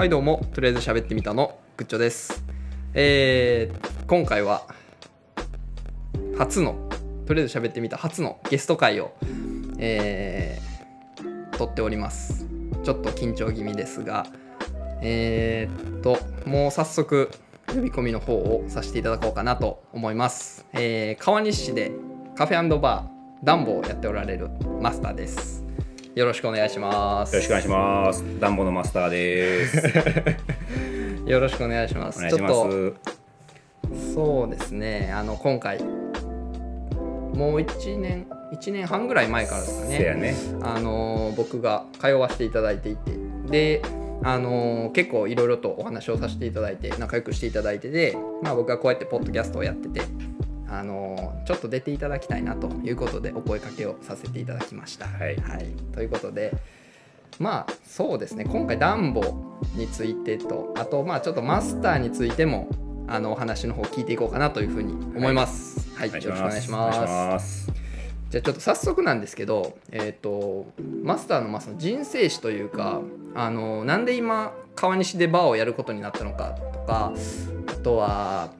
はいどうもとりあえず喋ってみたのグッチョです。えー、今回は初のとりあえず喋ってみた初のゲスト会をえー、撮っております。ちょっと緊張気味ですがえー、っともう早速呼び込みの方をさせていただこうかなと思います、えー、川西市でカフェバーダンボをやっておられるマスターです。よろしくお願いしますよろしくお願いします。ダンボのマスターです。よろしくお願いします。ちょっとそうですね。あの今回もう一年一年半ぐらい前からですかね。ね。あの僕が通わせていただいていて、で。あの結構いろいろとお話をさせていただいて仲良くしていただいてで、まあ、僕はこうやってポッドキャストをやってて、あのちょっと出ていただきたいなということでお声かけをさせていただきました。はいということでまあそうですね今回ダンボについてとあとまあちょっとマスターについてもあのお話の方聞いていこうかなというふうに思います。はい、よろしくお願いします。お願いします。じゃあちょっと早速なんですけど、えー、とマスターのまあその人生史というかあのなんで今川西でバーをやることになったのかとかあとは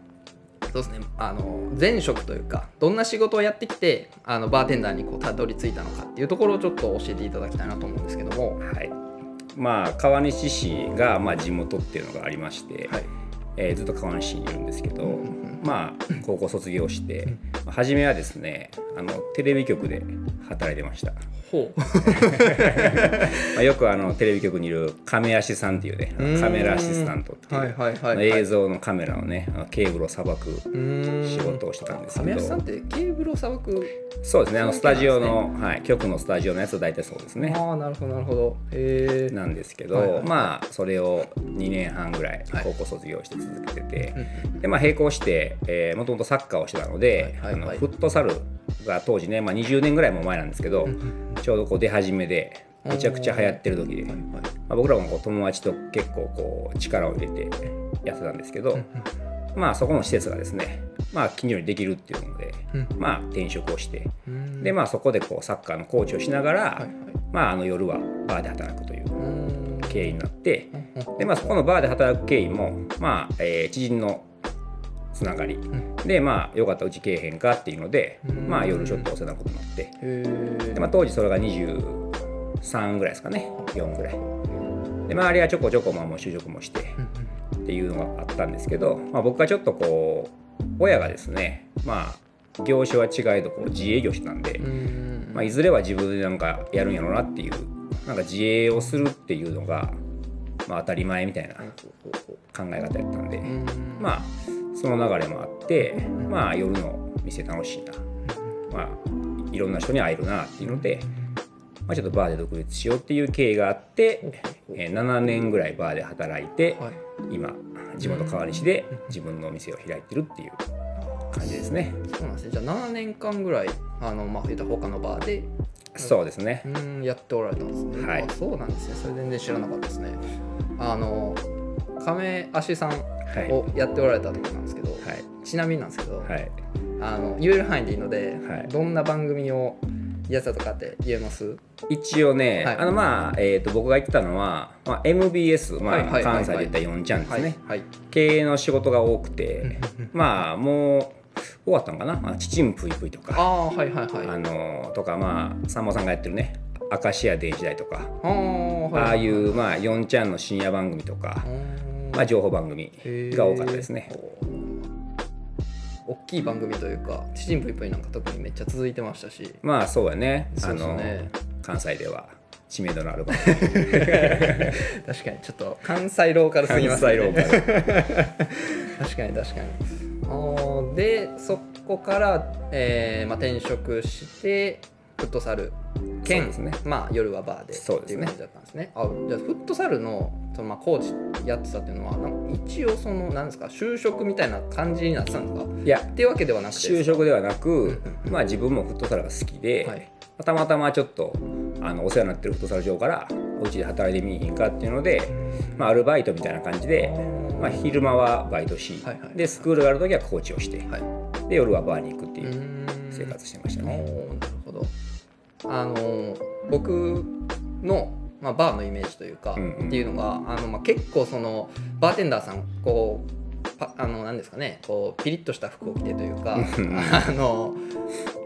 そうですねあの前職というかどんな仕事をやってきてあのバーテンダーにこうたどり着いたのかっていうところをちょっと教えていただきたいなと思うんですけども。はい。まあ川西市がまあ地元っていうのがありまして、はいえーずっと川西市にいるんですけど、うんうんまあ高校卒業して、初めはですねあのテレビ局で働いてました。ほう。まあ、よくあのテレビ局にいるカメアシさんっていうねうん。カメラアシスタントっていう、はいはいはいはい。映像のカメラのねケーブルをさばく仕事をしてたんですけど。亀安さんってケーブルをさばく？そうですねあのスタジオの、はい、局のスタジオのやつは大体そうですね。ああなるほどなるほど。へえなんですけど、はいはいはい。まあそれを2年半ぐらいはい。高校卒業して続けてて、うんでまあ並行してもともとサッカーをしてたので、はいはいはい。あのフットサルが当時ね、まあ、20年ぐらいも前なんですけど、ちょうどこう出始めでめちゃくちゃ流行ってる時。で、はいはい。まあ、僕らもこう友達と結構こう力を入れてやってたんですけど、まあそこの施設がですね、まあ、近所にできるっていうので、うん。まあ転職をして、うん。でまあそこでこうサッカーのコーチをしながら、はいはい。まあ、あの夜はバーで働くという経緯になってうん。で、まあ、そこのバーで働く経緯も、まあえー知人のつながり。ん。でまあよかったらうちけえへんかっていうので、うん。まあ、夜ちょっとお世話になることになって。で、まあ、当時それが23ぐらいですかね。4ぐらい。で周りはちょこちょこまあもう就職もしてっていうのがあったんですけど、まあ、僕がちょっとこう親がですねまあ業種は違いどこう自営業してたんで、うんまあ、いずれは自分でなんかやるんやろうなっていうなんか自営をするっていうのが、まあ、当たり前みたいな考え方やったんで、うん。まあその流れもあって、まあ、夜の店楽しいな、まあ、いろんな人に会えるなっていうので、まあ、ちょっとバーで独立しようっていう経緯があって、えー7年ぐらいバーで働いて、はい。今地元川西で自分のお店を開いてるっていう感じですね。そうなんですね。じゃあ7年間ぐらいあのまあ言ったら他のバーでそうですね。うんやっておられたんですね、はい。あそうなんですね。それ全然知らなかったですね。あの亀足さんはい。をやっておられたとこなんですけど、はい。ちなみになんですけど、はい。あの言える範囲でいいので、はい。どんな番組をやってたとかって言えます？一応ね、はい。あのまあ、えー、と僕が言ってたのは、まあ、MBS、まあ関西で言ったら4ちゃんですね、経営の仕事が多くて、まあもう終わったのかな「まあ、ちちんぷいぷい」とあか、あはいはいはい。あのとかまあさんまさんがやってるね「明石家電子代」とか、あああいう、まあ、4ちゃんの深夜番組とか、うんまあ、情報番組が多かったですね。大きい番組というか「ちちんぷいぷい」なんか特にめっちゃ続いてましたし。まあそうやね。そうあの関西では知名度のある番組。確かにちょっと。関西ローカルすぎますね。関西ローカル。確かに確かに。でそこから、えーまあ、転職してフットサル兼ね。まあ、夜はバーでそうですね。っていう感じだったんですね。あじゃあフットサルのその、まあ、コーチやってたっていうのはなんか一応そのなんですか就職みたいな感じになってたんですか？いやっていうわけではなくて就職ではなくまあ、自分もフットサルが好きで、はい。たまたまちょっとあのお世話になってるフットサル場からお家で働いてみいひんかっていうので、まあ、アルバイトみたいな感じで、まあ、昼間はバイトし、はいはいでスクールがある時はコーチをして、はい。で夜はバーに行くっていう生活してましたね。あの僕のまあ、バーのイメージというか、うんうん。っていうのがあの、まあ、結構そのバーテンダーさんこうパあのなんですかねこうピリッとした服を着てというかうん。あの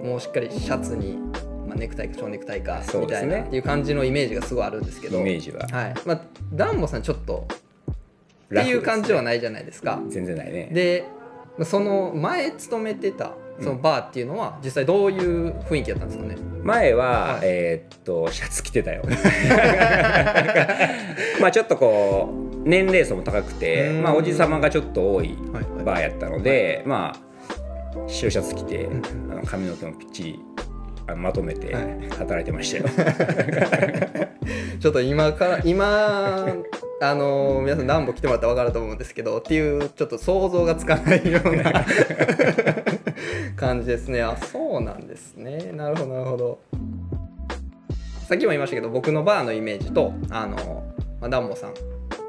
もうしっかりシャツに、まあ、ネクタイか蝶ネクタイかみたいな、っていう感じのイメージがすごいあるんですけイどメージは。はい。まあ、ダンボさんちょっとっていう感じはないじゃないですか。全然ないね。でその前勤めてたそのバーっていうのは実際どういう雰囲気だったんですかね、前は、はい。えーっとシャツ着てたよ。まあちょっとこう年齢層も高くてうん。まあおじさまがちょっと多いはいはい。バーやったので、まあ白シャツ着て、うん。あの髪の毛もぴっちりまとめてはい。働いてましたよ、ちょっと今から今あの皆さん何本来てもらったら分かると思うんですけどっていうちょっと想像がつかないような 感じですね。あそうなんですね。なるほどなるほど。さっきも言いましたけど僕のバーのイメージとあの、ダンボさん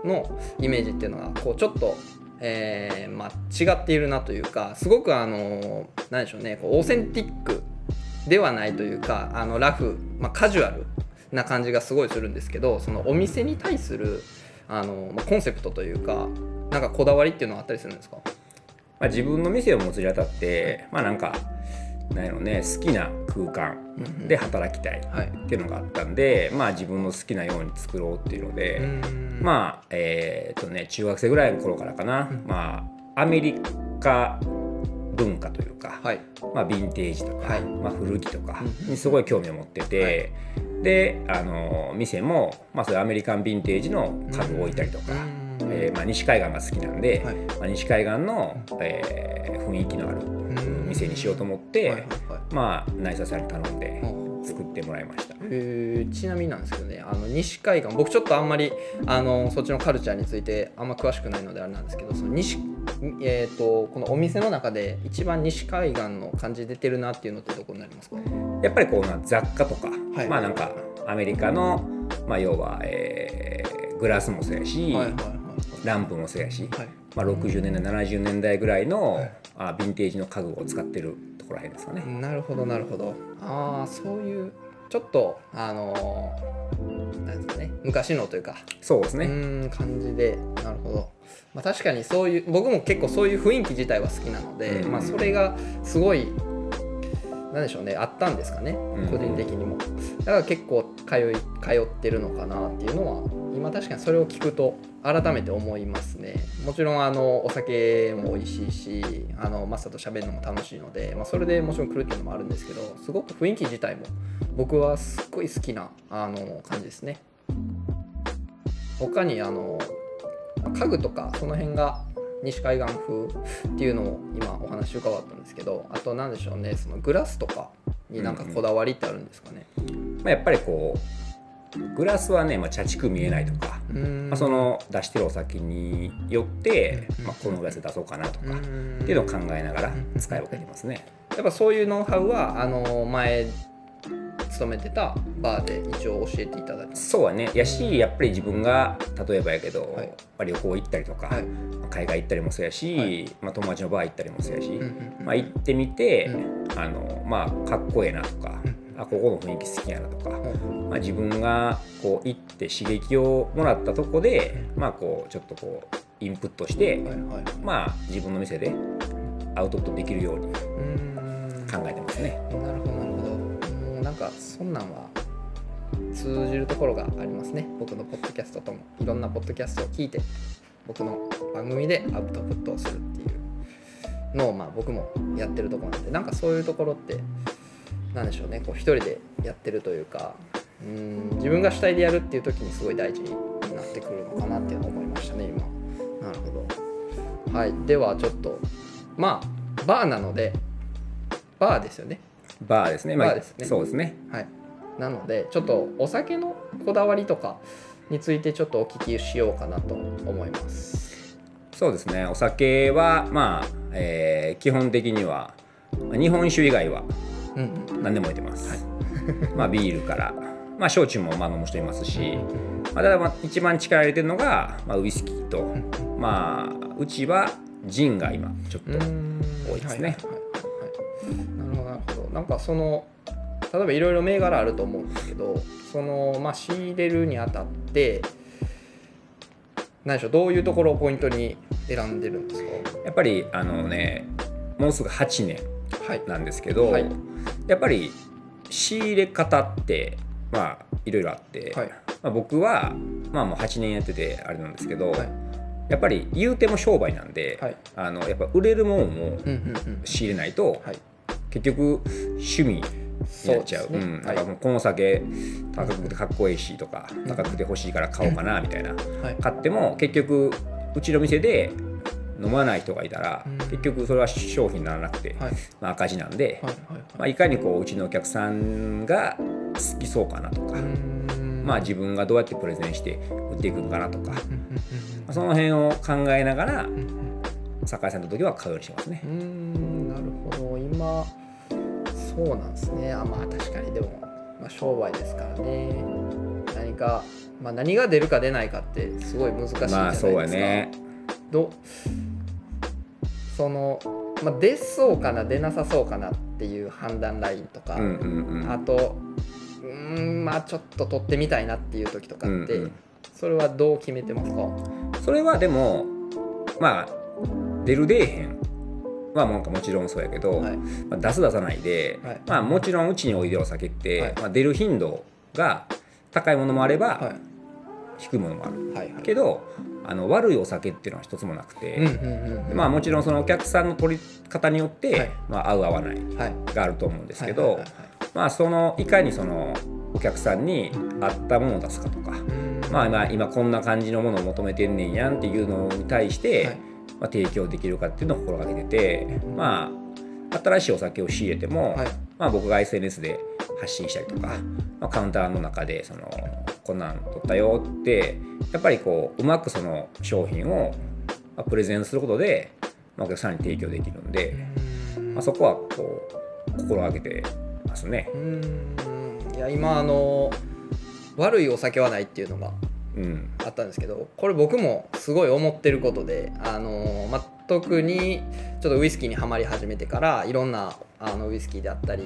のイメージっていうのがこうちょっと、えーまあ、違っているなというかすごくあの何でしょうねこうオーセンティックではないというかあのラフ、まあ、カジュアルな感じがすごいするんですけどそのお店に対するあの、まあ、コンセプトというかなんかこだわりっていうのはあったりするんですか？まあ、自分の店を持つにあたってまあなんかなんやろね好きな空間で働きたいはい。っていうのがあったんで、まあ自分の好きなように作ろうっていうので、うん。まあえーっとね中学生ぐらいの頃からかな、うん。まあアメリカ文化というか、はい。まあ、ヴィンテージとか、はい。まあ、古着とかうんにすごい興味を持ってて、であの店も、まあ、そういうアメリカンヴィンテージの家具を置いたりとか、うんえーまあ、西海岸が好きなんで、はい。まあ、西海岸の、えー雰囲気のあるうん。店にしようと思って、はいはいはい。まあ内佐さんに頼んでうん。作ってもらいました。えーちなみになんですけどねあの西海岸僕ちょっとあんまりあのそっちのカルチャーについてあんま詳しくないのであれなんですけどその西、えー、とこのお店の中で一番西海岸の感じ出てるなっていうのってどこになりますか？やっぱりこうな雑貨とか、はい。まあなんかアメリカの、まあ、要は、えーグラスもそうやし、はいはいはいランプもそうやし、はい。まあ、60年代70年代ぐらいの、はい。あヴィンテージの家具を使ってるところらへんですかね。なるほどなるほど。ああそういうちょっとあのーなんですかね。昔のというか。そうですね。うーん感じで。なるほど、まあ、確かにそういう僕も結構そういう雰囲気自体は好きなので、うん。まあ、それがすごいなんでしょうねあったんですかねん。個人的にも。だから結構通い通ってるのかなっていうのは今確かにそれを聞くと改めて思いますね。もちろんあのお酒も美味しいしあのマスターと喋るのも楽しいので、まあ、それでもちろん来るっていうのもあるんですけどすごく雰囲気自体も僕はすっごい好きなあの感じですね。他にあの家具とかその辺が西海岸風っていうのを今お話伺ったんですけどあと何でしょうねそのグラスとかになんかこだわりってあるんですかね、まあ、やっぱりこうグラスはね、まあ、茶畜見えないとか、まあ、その出してるお酒によって、うん。まあ、このグラスで出そうかなとか、っていうのを考えながらうん。使い分けてますね。やっぱそういうノウハウはあの前勤めてたバーで一応教えていただいたそうはね。やしやっぱり自分が例えばやけど、はい。やっぱり旅行行ったりとか、はい。海外行ったりもそうやし、はい。まあ、友達のバー行ったりもそうやし、まあ、行ってみて、うあのまあ、かっこええなとか、うん。あここの雰囲気好きやなとか、うん。まあ、自分がこう行って刺激をもらったとこで、まあ、こうちょっとこうインプットして、まあ、自分の店でアウトプットできるように考えてますね。なるほどなんかそんなんは通じるところがありますね。僕のポッドキャストとも。いろんなポッドキャストを聞いて僕の番組でアウトプットをするっていうのをまあ僕もやってるところなんでなんかそういうところってなんでしょうね。こう一人でやってるというかうん自分が主体でやるっていう時にすごい大事になってくるのかなっていうのを思いましたね今。なるほど。はい。ではちょっとまあバーなのでバーですよね。バーですね。まあ、バーですね。そうですね。はい。なのでちょっとお酒のこだわりとかについてちょっとお聞きしようかなと思います。そうですね。お酒は、まあ、えー基本的には、まあ日本酒以外はうんうん。何でも置いてます。まあ、ビールから、まあ、焼酎もまあ飲む人いますし、まあ、ただまあ一番力入れてるのが、まあ、ウイスキーと、まあ、うちはジンが今ちょっと、多いですね。はいはいはいはいなんかその例えばいろいろ銘柄あると思うんですけどそのまあ仕入れるにあたって何でしょうどういうところをポイントに選んでるんですか？やっぱりあのねもうすぐ8年はい。なんですけど、はい。やっぱり仕入れ方ってまあいろいろあって、はい。まあ、僕はまあもう8年やっててあれなんですけど、はい。やっぱり言うても商売なんで、はい。あのやっぱ売れるもんもうんうんうん。仕入れないと、はい結局趣味になっちゃう。そうね。ん、だからもうこの酒高くてかっこいいしとか、高くて欲しいから買おうかなみたいな、はい。買っても結局うちの店で飲まない人がいたら、うん。結局それは商品にならなくて、はい。まあ、赤字なんで、はい。はい。まあ、いかにこううちのお客さんが好きそうかなとか、うーん。まあ、自分がどうやってプレゼンして売っていくのかなとか、まうんその辺を考えながらうんうん酒井さんの時は買うようにしてますね。う。ーん。なるほど。今そうなんですね。あまあ確かに。でも、まあ、商売ですからね。何か、まあ、何が出るか出ないかってすごい難しいじゃないですか、まあそうやね。どその、まあ、出そうかな出なさそうかなっていう判断ラインとか、うんうんうん。あとうーんまあちょっと取ってみたいなっていう時とかって、うんうん。それはどう決めてますか？それはでもまあ出る出えへんはもうもちろんそうやけど、はい。まあ、出す出さないで、はい。まあ、もちろんうちにおいでるお酒って、はい。まあ、出る頻度が高いものもあれば、はい。低いものもある。はいはい。けどあの悪いお酒っていうのは一つもなくて、まあもちろんそのお客さんの取り方によって、はい。まあ、合う合わないはい。があると思うんですけど、そのいかにそのお客さんに合ったものを出すかとか、まあ、今今こんな感じのものを求めてんねんやんっていうのに対して、はいまあ、提供できるかっていうのを心がけてて、まあ、新しいお酒を仕入れても、はい。まあ、僕が SNS で発信したりとか、まあ、カウンターの中でそのこんなん取ったよってやっぱりこううまくその商品をまあプレゼンすることで、まあ、お客さんに提供できるんで、まあ、そこはこう心がけてますね。うーん。いや今あの悪いお酒はないっていうのがうんあったんですけどこれ僕もすごい思ってることであの、まあ、特にちょっとウイスキーにはまり始めてからいろんなあのウイスキーであったり、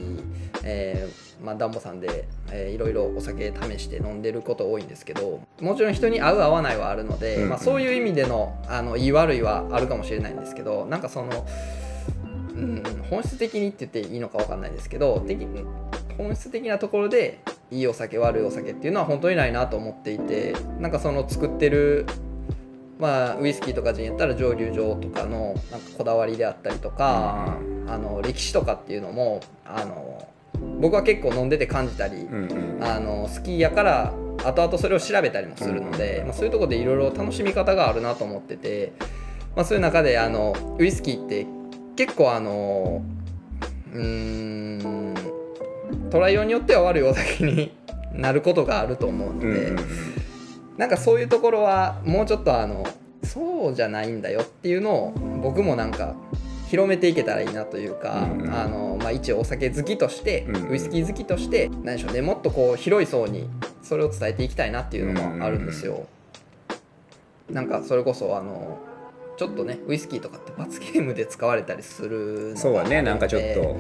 えーまあ、ダンボさんで、えーいろいろお酒試して飲んでること多いんですけどもちろん人に合う合わないはあるので、うんうん。まあ、そういう意味でのあのいい悪いはあるかもしれないんですけどなんかその、うん、本質的にって言っていいのか分かんないですけど的本質的なところでいいお酒悪いお酒っていうのは本当にないなと思っていてなんかその作ってるまあウイスキーとかジンやったら蒸留所とかのなんかこだわりであったりとか、あの歴史とかっていうのもあの僕は結構飲んでて感じたり、あの好きやから後々それを調べたりもするので、うんまあ、そういうところでいろいろ楽しみ方があるなと思ってて、まあ、そういう中であのウイスキーって結構あのうーんトライ用によっては悪いお酒になることがあると思うので、うんうんうんなんかそういうところはもうちょっとあのそうじゃないんだよっていうのを僕もなんか広めていけたらいいなというか、うんうん。あのまあ、一お酒好きとして、うんうん。ウイスキー好きとして何でしょうねもっとこう広い層にそれを伝えていきたいなっていうのもあるんですよ。なんかそれこそあのちょっとねウイスキーとかって罰ゲームで使われたりするそうだねなんかちょっと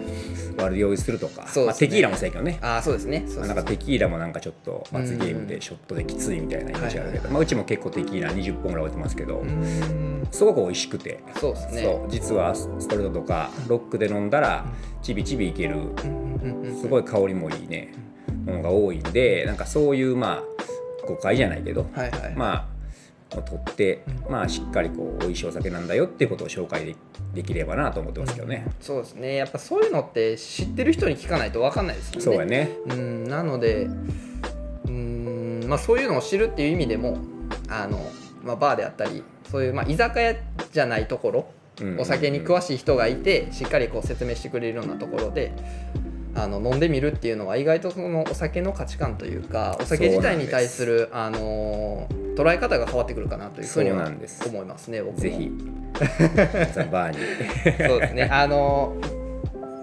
悪酔いするとか、ね。まあ、テキーラもそうやけどね。ああそうですね。そうなんかテキーラもなんかちょっと罰ゲームでショットできついみたいなイメージがあるけど、まあ、うちも結構テキーラ20本ぐらい置いてますけど、うーん。すごく美味しくて、そうですね。そう実はストレートとかロックで飲んだらちびちびいけるうんうんうんすごい香りもいいねものが多いんでなんかそういうまあ誤解じゃないけどはいはい。まあを取って、まあしっかりこう美味しいお酒なんだよっていうことを紹介でできればなと思ってますけどね。そうですねやっぱそういうのって知ってる人に聞かないと分かんないですもんねそうやね。うんなのでうんまあそういうのを知るっていう意味でもあの、まあ、バーであったりそういう、まあ、居酒屋じゃないところお酒に詳しい。しい人がいてしっかりこう説明してくれるようなところであの飲んでみるっていうのは意外とそのお酒の価値観というかお酒自体に対するあの捉え方が変わってくるかなというふうには思いますね僕も。ぜひ。バーに。そうですね。あの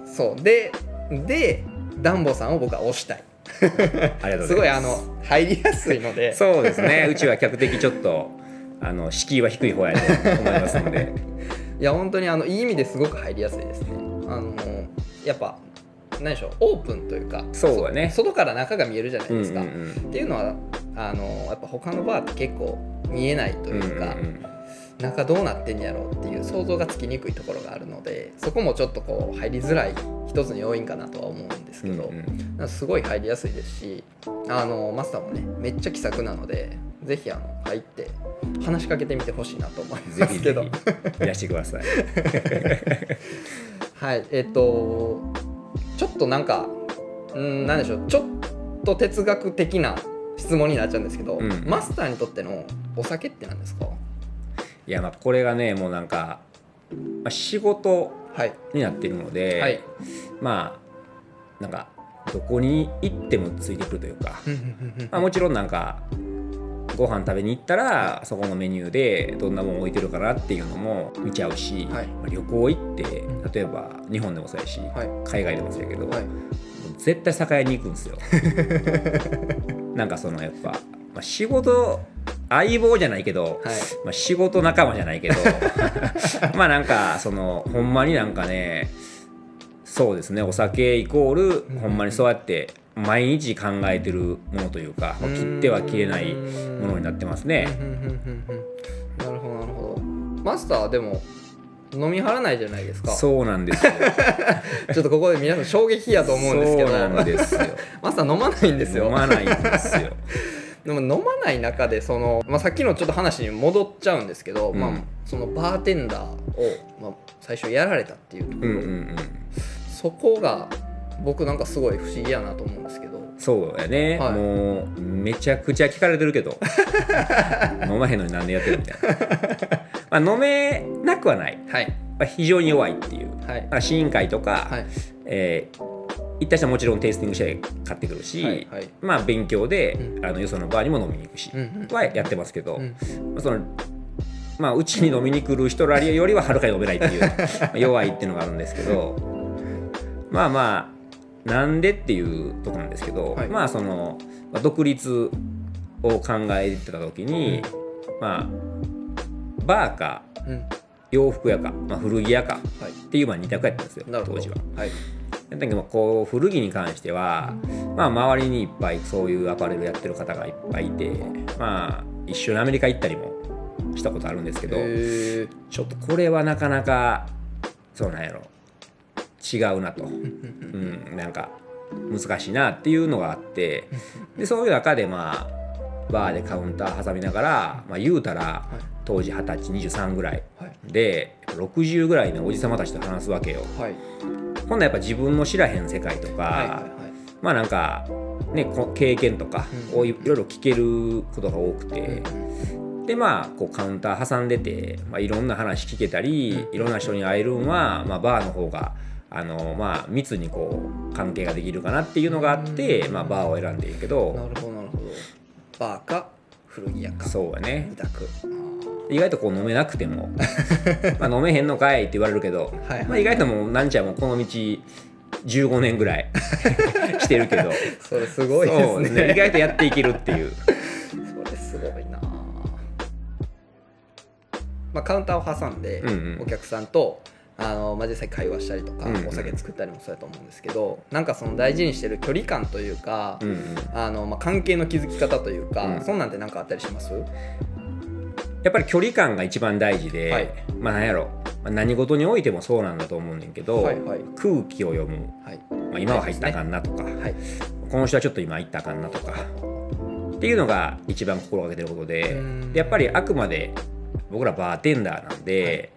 そう。ででダンボさんを僕は推したい。ありがとうございます。すごいあの入りやすいので。そうですね。うちは客的ちょっとあの敷居は低い方やと思いますので。いや本当にあのいい意味ですごく入りやすいですね。あのやっぱ何でしょうオープンというかそうだね。そ外から中が見えるじゃないですか、うんうんうん。っていうのはあのやっぱ他のバーって結構見えないというか、うんうん中どうなってんやろうっていう想像がつきにくいところがあるのでそこもちょっとこう入りづらい一つの要因かなとは思うんですけど、うんうんすごい入りやすいですしあのマスターもねめっちゃ気さくなのでぜひあの入って話しかけてみてほしいなと思いぜひぜますけど。ひいらしてください。はいえっとちょっとなんかうんなんでしょうちょっと哲学的な質問になっちゃうんですけど、うん。マスターにとってのお酒って何ですか？いやまあこれがねもうなんか、まあ、仕事はい。になってるので、はい。まあなんかどこに行ってもついてくるというか、まあ、もちろんなんかご飯食べに行ったらそこのメニューでどんなもん置いてるかなっていうのも見ちゃうし、はい。まあ旅行行って例えば日本でもそうやし、はい。海外でもそうやけど、はい。絶対酒屋に行くんですよ。なんかそのやっぱ、まあ、仕事相棒じゃないけど、はい。まあ、仕事仲間じゃないけど まあなんかそのほんまになんかねそうですねお酒イコールほんまにそうやって毎日考えてるものというか、まあ切っては切れないものになってますね。なるほどなるほどマスターはでも飲み張らないじゃないですかそうなん。ですよ。ちょっとここで皆さん。衝撃やと思うん。ですけどそうなん。ですよ。マスター飲まないん。ですよ飲まないん。ですよ。でも飲まない中でその、まあ、さっきのちょっと話に戻っちゃうん。ですけど、うん。まあ、そのバーテンダーを、まあ、最初やられたっていうところ、うん。うん。うん。そこが僕なんかすごい不思議やなと思うんですけど。そうやね、はい。もうめちゃくちゃ聞かれてるけど。飲まへんのになんでやってるみたいな、まあ、飲めなくはない、はい。まあ、非常に弱いっていう、はい。まあ、試飲会とか、はい。えー行った人はもちろんテイスティングして買ってくるし、はいはい。まあ、勉強で、うあのよそのバーにも飲みに行くし、うんうん。はやってますけど、うん。まあそのまあ、うちに飲みに来る人らよりははるかに飲めないっていう まあ弱いっていうのがあるんですけどまあまあなんでっていうところなんですけど、はい。まあその、まあ、独立を考えてた時に、まあバーかうん。洋服屋か、まあ、古着屋かはい。っていうまあ二択やったんですよ当時は。はい。だけどこう古着に関しては、まあ、周りにいっぱいそういうアパレルやってる方がいっぱいいてまあ一緒にアメリカ行ったりもしたことあるんですけど、ちょっとこれはなかなかそうなんやろ違うなと、うん、なんか難しいなっていうのがあって。でそういう中でまあバーでカウンター挟みながら、まあ、言うたら当時二十歳23ぐらいはい。で60ぐらいのおじさまたちと話すわけよ。はい。今度はやっぱ自分の知らへん世界とか、はいはいまあなんか、ね、こ経験とかうんをいろいろ聞けることが多くて、はいでまあこうカウンター挟んでて、まあ、いろんな話聞けたりいろんな人に会えるんは、まあ、バーの方があの、まあ、密にこう関係ができるかなっていうのがあって、まあ、バーを選んでいるけなどるほどなるほど。バーか古着屋か。そうやね意外とこう飲めなくても。まあ飲めへんのかいって言われるけど、はいはい。まあ、意外ともうなんちゃんもこの道15年ぐらい してるけど。それすごいですそうね。意外とやっていけるっていう。それすごいな。まあ、カウンターを挟んでうんうん。お客さんと、あのまあ、実際会話したりとか、うんうん。お酒作ったりもそうやと思うんですけどなんかその大事にしてる距離感というか、うんうん。あのまあ、関係の築き方というか、うん。そんなんて何かあったりします？やっぱり距離感が一番大事で、はい。まあ何やろ、まあ、何事においてもそうなんだと思うねんけど、はいはい。空気を読む、はい。まあ、今は入ったかんなとか、はい。この人はちょっと今入ったかんなとかっていうのが一番心がけてることでやっぱりあくまで僕らバーテンダーなんで、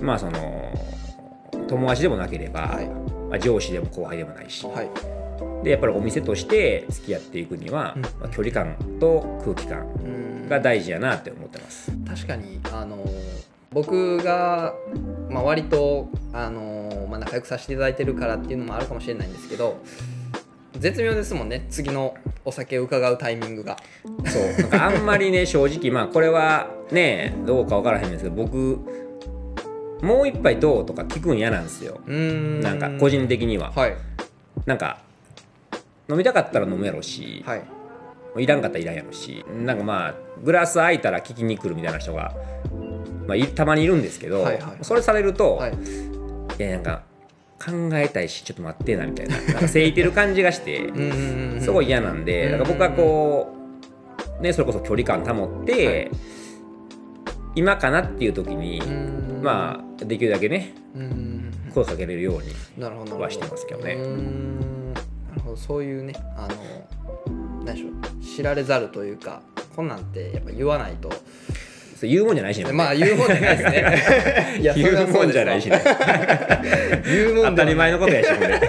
まあその友達でもなければ、はい。まあ、上司でも後輩でもないし、はい。でやっぱりお店として付き合っていくには、うん。まあ、距離感と空気感うん。が大事やなって思ってます。確かにあの僕が、まあ、割とあの、まあ、仲良くさせていただいてるからっていうのもあるかもしれないんですけど絶妙ですもんね次のお酒を伺うタイミングが。そう。あんまりね正直まあこれはねどうか分からへんですけど僕もう一杯どうとか聞くん嫌なんですよ。なんか個人的には。はい。なんか飲みたかったら飲むやろし、はい。い、らんかったらいらんやろし。なんかまあグラス空いたら聞きに来るみたいな人が、まあ、いたまにいるんですけど、はいはい。それされると、はい。いやなんか考えたいしちょっと待ってなみたいな。なんかせいてる感じがしてすごい嫌なんでだから僕はこうねそれこそ距離感保って今かなっていう時にうん。まあできるだけね声かけれるようにはしてますけどね。なるほど。そういうねあの何でしょう。知られざるというかこんなんてやっぱ言わないとそう言うもんじゃないしねまあ言うもんじゃないですね。い言うもんじゃないしね。言うもん当たり前のことやしほんで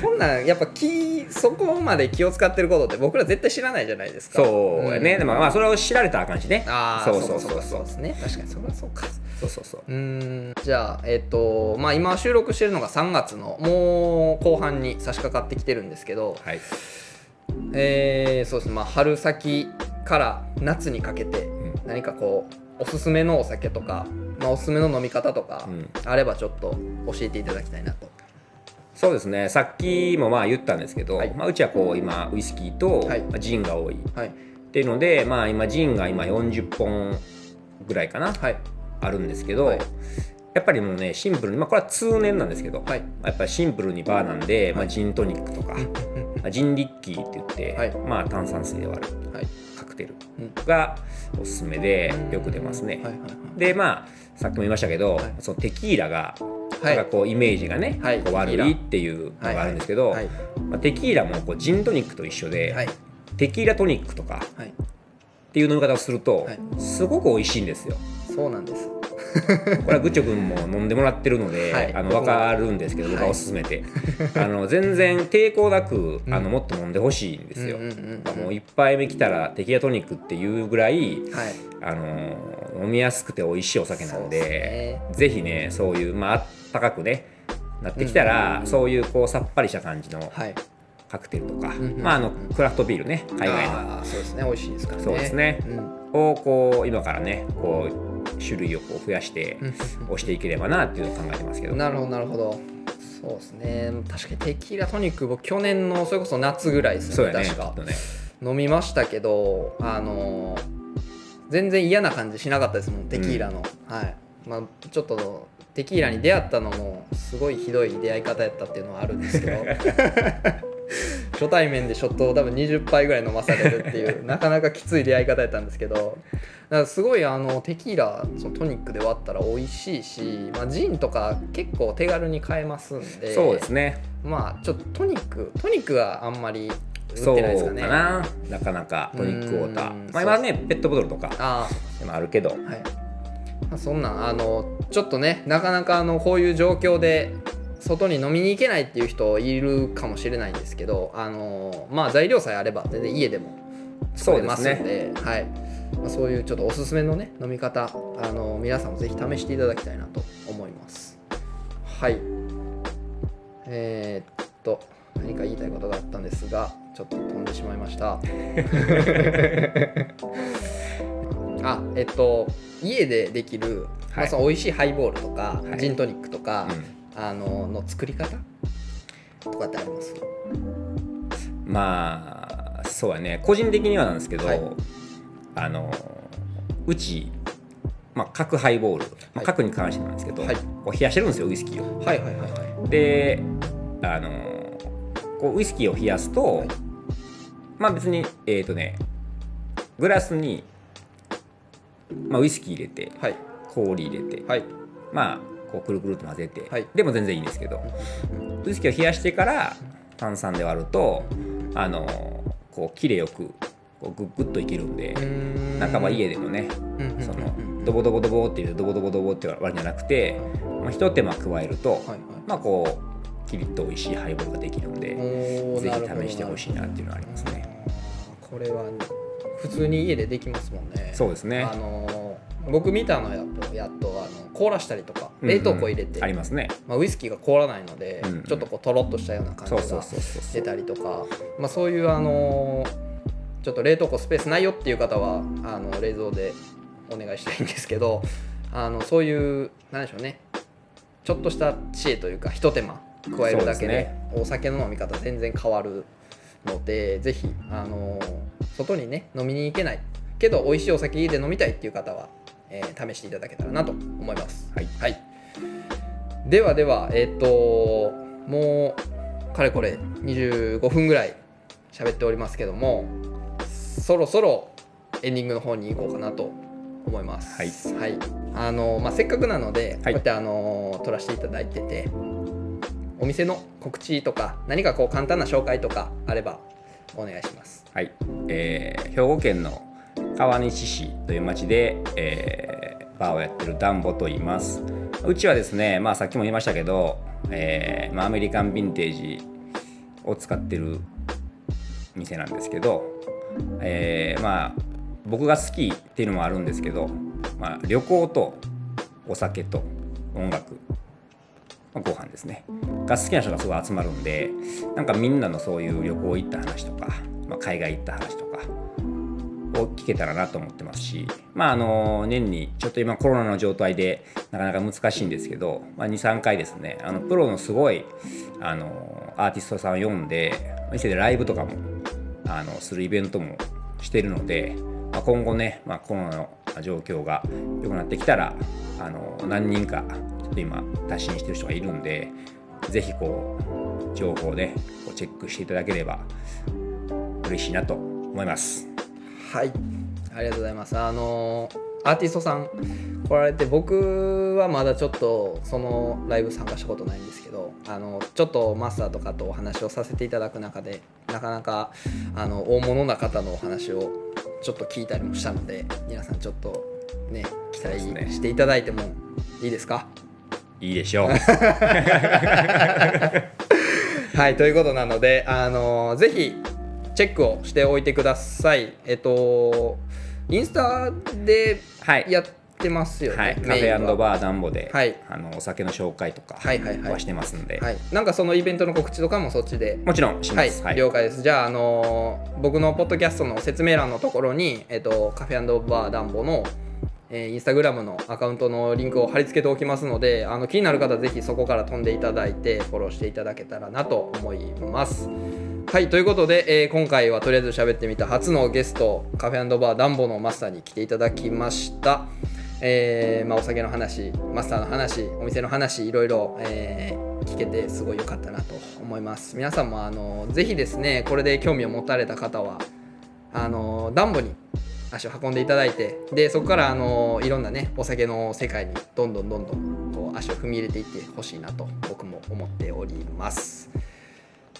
そんなんやっぱ気そこまで気を使ってることって僕ら絶対知らないじゃないですか。そうやね、ん。でもまあそれを知られたらあかんしね。ああそうそうそうそそうう。ですね。確かにそれはそうか。そうそうそう。うーん。じゃあえっ、とまあ今収録してるのが3月のもう後半に差し掛かってきてるんですけど。はい。えーそうです。ねまあ春先から夏にかけてん。何かこうおすすめのお酒とか、まあ、おすすめの飲み方とかうん。あればちょっと教えていただきたいなと。そうですね。さっきもまあ言ったんですけど、はい。まあ、うちはこう今ウイスキーと、ジンが多い。っはい。ていうのでまあ今ジンが今40本ぐらいかなはい。あるんですけど、はい。やっぱりもうねシンプルにまあこれは通年なんですけど、はい。やっぱりシンプルにバーなんで、まあ、はい。ジントニックとか、まあジンリッキーって言って、はい。まあ炭酸水で割るクテルうん。がおすすめでよく出ますね。でまあさっきも言いましたけど、はい。そのテキーラが、はい。なんかこうイメージがね、はい。こう悪いっていうのがあるんですけど、はい。まあ、テキーラもこうジントニックと一緒で、はい。テキーラトニックとかはい。っていう飲み方をすると、はい。すごく美味しいんですよ。そうなんですこれはグッチョ君も飲んでもらってるので、はい。あの分かるんですけど、僕はおすすめて、あの全然抵抗なくあのうんもっと飲んでほしいんですよ。もう1杯目来たらテキーラトニックっていうぐらいはい。あの飲みやすくて美味しいお酒なんでですぜひねそういうまああったかくねなってきたら、そういうこうさっぱりした感じのはい。カクテルとか、まああのクラフトビールね海外の。そうですね。美味しいですからね。そうですね。うん。をこう今からねこう種類をこう増やしてうん。押していければなっていうのを考えてますけど、なるほどなるほど。そうですね。確かにテキーラトニック僕去年のそれこそ夏ぐらいですねね確か。ね。飲みましたけどあのー全然嫌な感じしなかったですもん。テキーラの、はい。まあちょっとテキーラに出会ったのもすごいひどい出会い方やったっていうのはあるんですけど 初対面でショットを多分20杯ぐらい飲まされるっていう なかなかきつい出会い方やったんですけどだからすごいあのテキーラそのトニックで割ったら美味しいし、まあ、ジンとか結構手軽に買えますんでそうですね。まあちょっとトニックトニックはあんまり売っそうてないですかね。かな。なかなかトニックウォータうんーまあ今ねペットボトルとかあでもあるけど。あはい、まあ、そんなんあのちょっとねなかなかあのこういう状況で外に飲みに行けないっていう人いるかもしれないんですけどあのまあ材料さえあれば全然家でも作れますんではい。まあ、そういうちょっとおすすめのね飲み方あの皆さんもぜひ試していただきたいなと思います。はい。えーっと何か言いたいことがあったんですがちょっと飛んでしまいました。あえっと家でできる、まあ、はいその美味しいハイボールとか、はい。ジントニックとか、うんあのの作り方？とかってあります？まあそうやね。個人的にはなんですけど、はい。あのうち、まあ、角ハイボール、まあ、はい。角に関してなんですけど、はい。こう冷やしてるんですよウイスキーを。はいはいはいはい。であのこうウイスキーを冷やすと、はい。まあ別にえっ、とねグラスに、まあ、ウイスキー入れてはい。氷入れて、はい。まあこうくるくると混ぜて、はい。でも全然いいんですけど。ウイスキーを冷やしてから炭酸で割るとあのこう切れよくこうグッグッといけるんで、なん。かまあ家でもねそのドボドボドボっていうドボドボドボって割るんじゃなくて、まあ、一手間加えると、はいはい。まあこうキリッと美味しいハイボールができるんで、ぜおーなるほどひ試してほしいなっていうのはありますね。これは普通に家でできますもんね。そうですね。あのー僕見たのやとやっとあの凍らしたりとかうんうん冷凍庫入れて、ありますね。まあ、ウイスキーが凍らないので、うんうん。ちょっとこうとろっとしたような感じが。出たりとか、まあ、そういうあのーちょっと冷凍庫スペースないよっていう方はあの冷蔵でお願いしたいんですけどあのそういうなんでしょうね。ちょっとした知恵というかひと手間加えるだけでお酒の飲み方全然変わるのでぜひあのー外にね飲みに行けない。けど美味しいお酒で飲みたいっていう方は、えー試していただけたらなと思います。はい。はい、ではではえっ、ともうかれこれ25分ぐらい喋っておりますけどもそろそろエンディングの方に行こうかなと思います。はい。あのまあ、せっかくなので、はい。こうやってあの撮らせていただいててお店の告知とか何かこう簡単な紹介とかあればお願いします。はい、えー兵庫県の川西市という町で、えーバーをやってるダンボと言いますうちはですね、まあ、さっきも言いましたけど、えーまあ、アメリカンヴィンテージを使ってる店なんですけど、えーまあ僕が好きっていうのもあるんですけど、まあ、旅行とお酒と音楽まあご飯ですね。が好きな人がすごい集まるんでなんかみんなのそういう旅行行った話とか、まあ、海外行った話とかを聞けたらなと思ってますしまああの年にちょっと今コロナの状態でなかなか難しいんですけど、まあ、23回ですね。あのプロのすごいあのアーティストさんを読んで店でライブとかもあのするイベントもしてるので、まあ、今後ね、まあ、コロナの状況が良くなってきたらあの何人かと今達成してる人がいるんでぜひこう情報をねこうチェックしていただければ嬉しいなと思います。はい。ありがとうございます。あのアーティストさん来られて僕はまだちょっとそのライブ参加したことないんですけどあのちょっとマスターとかとお話をさせていただく中でなかなかあの大物な方のお話をちょっと聞いたりもしたので皆さんちょっとね。期待していただいてもいいですか？いいでしょう。はいということなのであのぜひチェックをしておいてください。えっとインスタではい。やってますよね、はい、カフェバーダンボで、はい。あのお酒の紹介とかはいはいはい。はしてますんで、はい、なんかそのイベントの告知とかもそっちで。もちろんしはい、ます。はい。了解です。じゃあ、あのー僕のポッドキャストの説明欄のところに、えっと、カフェバーダンボの、えーインスタグラムのアカウントのリンクを貼り付けておきますのであの気になる方はぜひそこから飛んでいただいてフォローしていただけたらなと思います。はいということで、えー今回はとりあえず喋ってみた初のゲストカフェバーダンボのマスターに来ていただきました。えーまあ、お酒の話マスターの話お店の話いろいろ、えー聞けてすごい良かったなと思います。皆さんもあのぜひですねこれで興味を持たれた方はあのダンボに足を運んでいただいてでそこからあのいろんなねお酒の世界にどんどんどんどんこう足を踏み入れていってほしいなと僕も思っております。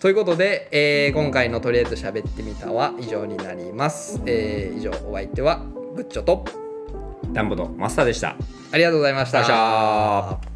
ということで、えー今回のとりあえず喋ってみたは以上になります、えー以上お相手はグッチョとダンボのマスターでした。ありがとうございました